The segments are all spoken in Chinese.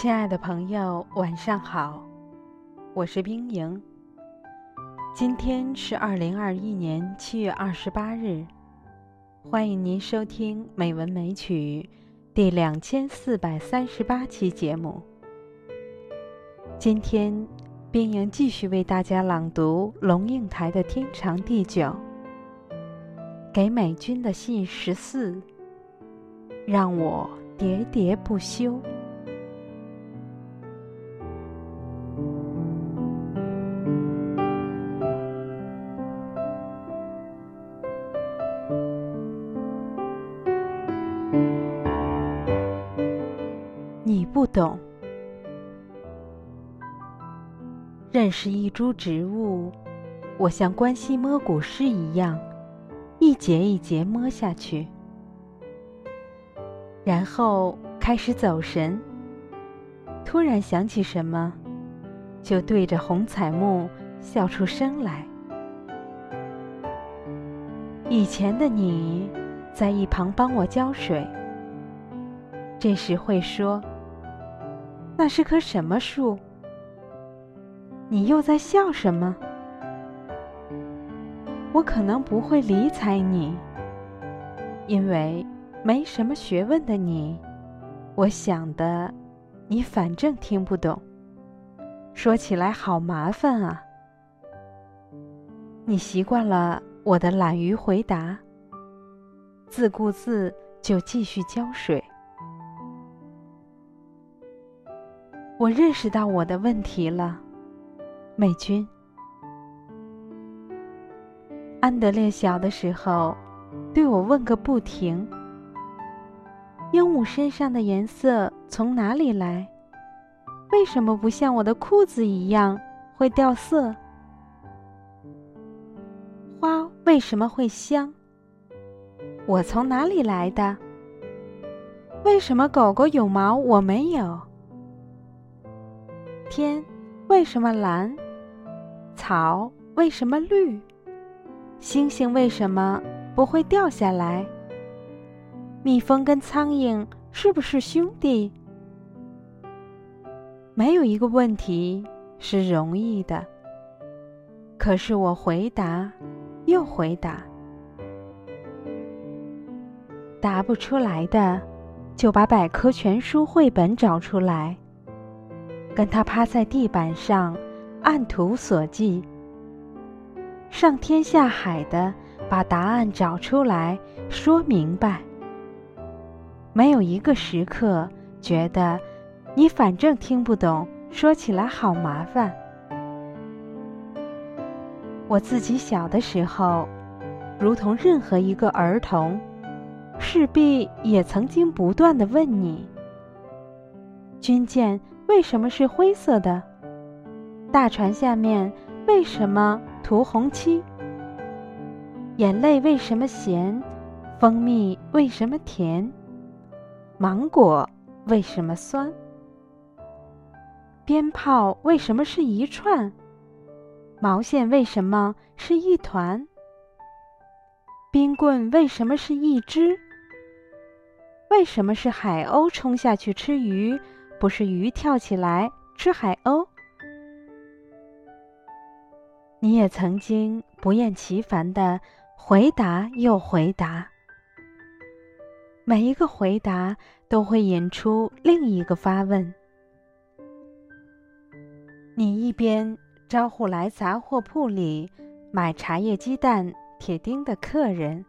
亲爱的朋友，晚上好，我是冰莹。今天是二零二一年七月二十八日，欢迎您收听《美文美曲》第两千四百三十八期节目。今天，冰莹继续为大家朗读龙应台的《天长地久》，给美军的信十四，让我喋喋不休。你不懂，认识一株植物，我像关西摸古诗一样，一节一节摸下去，然后开始走神。突然想起什么，就对着红彩木笑出声来。以前的你，在一旁帮我浇水，这时会说。那是棵什么树？你又在笑什么？我可能不会理睬你，因为没什么学问的你，我想的，你反正听不懂。说起来好麻烦啊！你习惯了我的懒于回答，自顾自就继续浇水。我认识到我的问题了，美军。安德烈小的时候，对我问个不停：“鹦鹉身上的颜色从哪里来？为什么不像我的裤子一样会掉色？花为什么会香？我从哪里来的？为什么狗狗有毛，我没有？”天为什么蓝？草为什么绿？星星为什么不会掉下来？蜜蜂跟苍蝇是不是兄弟？没有一个问题是容易的。可是我回答，又回答，答不出来的，就把百科全书绘本找出来。跟他趴在地板上，按图索骥，上天下海的把答案找出来，说明白。没有一个时刻觉得你反正听不懂，说起来好麻烦。我自己小的时候，如同任何一个儿童，势必也曾经不断的问你：军舰。为什么是灰色的？大船下面为什么涂红漆？眼泪为什么咸？蜂蜜为什么甜？芒果为什么酸？鞭炮为什么是一串？毛线为什么是一团？冰棍为什么是一只？为什么是海鸥冲下去吃鱼？不是鱼跳起来吃海鸥。你也曾经不厌其烦的回答又回答，每一个回答都会引出另一个发问。你一边招呼来杂货铺里买茶叶、鸡蛋、铁钉的客人，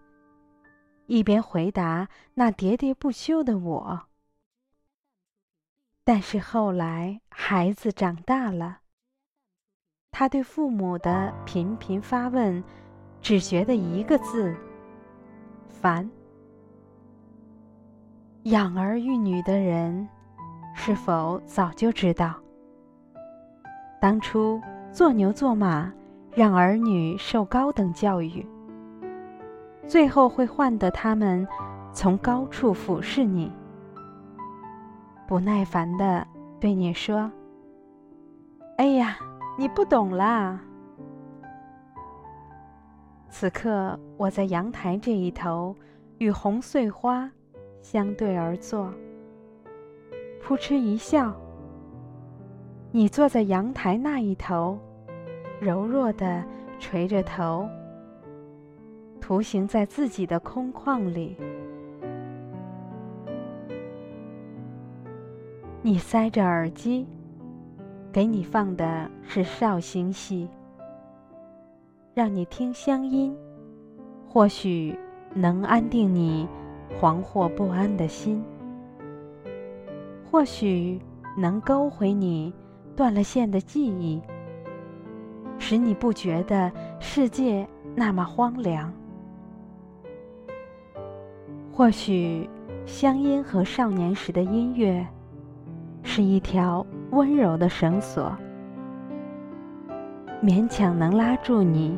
一边回答那喋喋不休的我。但是后来，孩子长大了，他对父母的频频发问，只觉得一个字：烦。养儿育女的人，是否早就知道，当初做牛做马，让儿女受高等教育，最后会换得他们从高处俯视你？不耐烦的对你说：“哎呀，你不懂啦！”此刻我在阳台这一头，与红碎花相对而坐，扑哧一笑，你坐在阳台那一头，柔弱的垂着头，图形在自己的空旷里。你塞着耳机，给你放的是绍兴戏，让你听乡音，或许能安定你惶惑不安的心，或许能勾回你断了线的记忆，使你不觉得世界那么荒凉。或许乡音和少年时的音乐。是一条温柔的绳索，勉强能拉住你，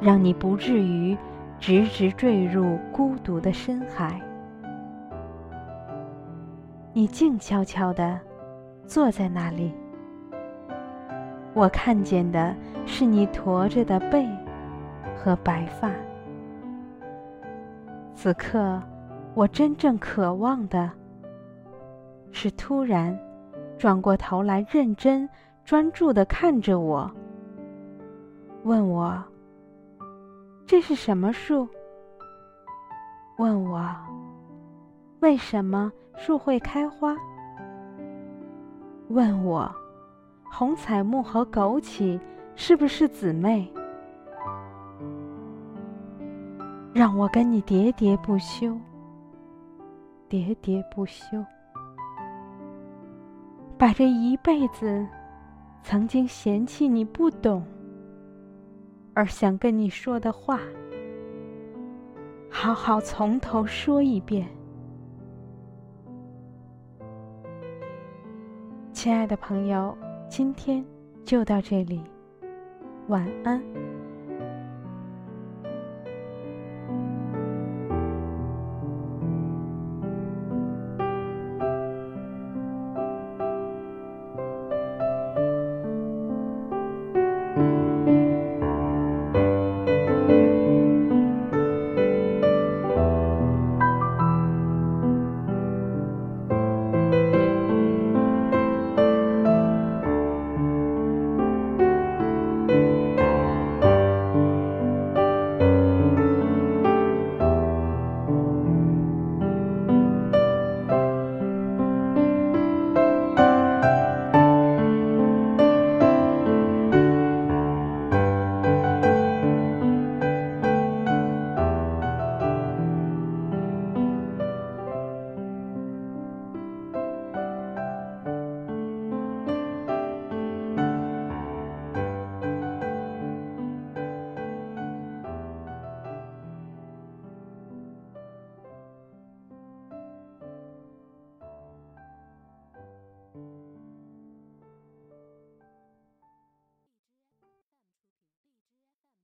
让你不至于直直坠入孤独的深海。你静悄悄地坐在那里，我看见的是你驼着的背和白发。此刻，我真正渴望的。是突然转过头来，认真专注的看着我，问我：“这是什么树？”问我：“为什么树会开花？”问我：“红彩木和枸杞是不是姊妹？”让我跟你喋喋不休，喋喋不休。把这一辈子曾经嫌弃你不懂，而想跟你说的话，好好从头说一遍。亲爱的朋友，今天就到这里，晚安。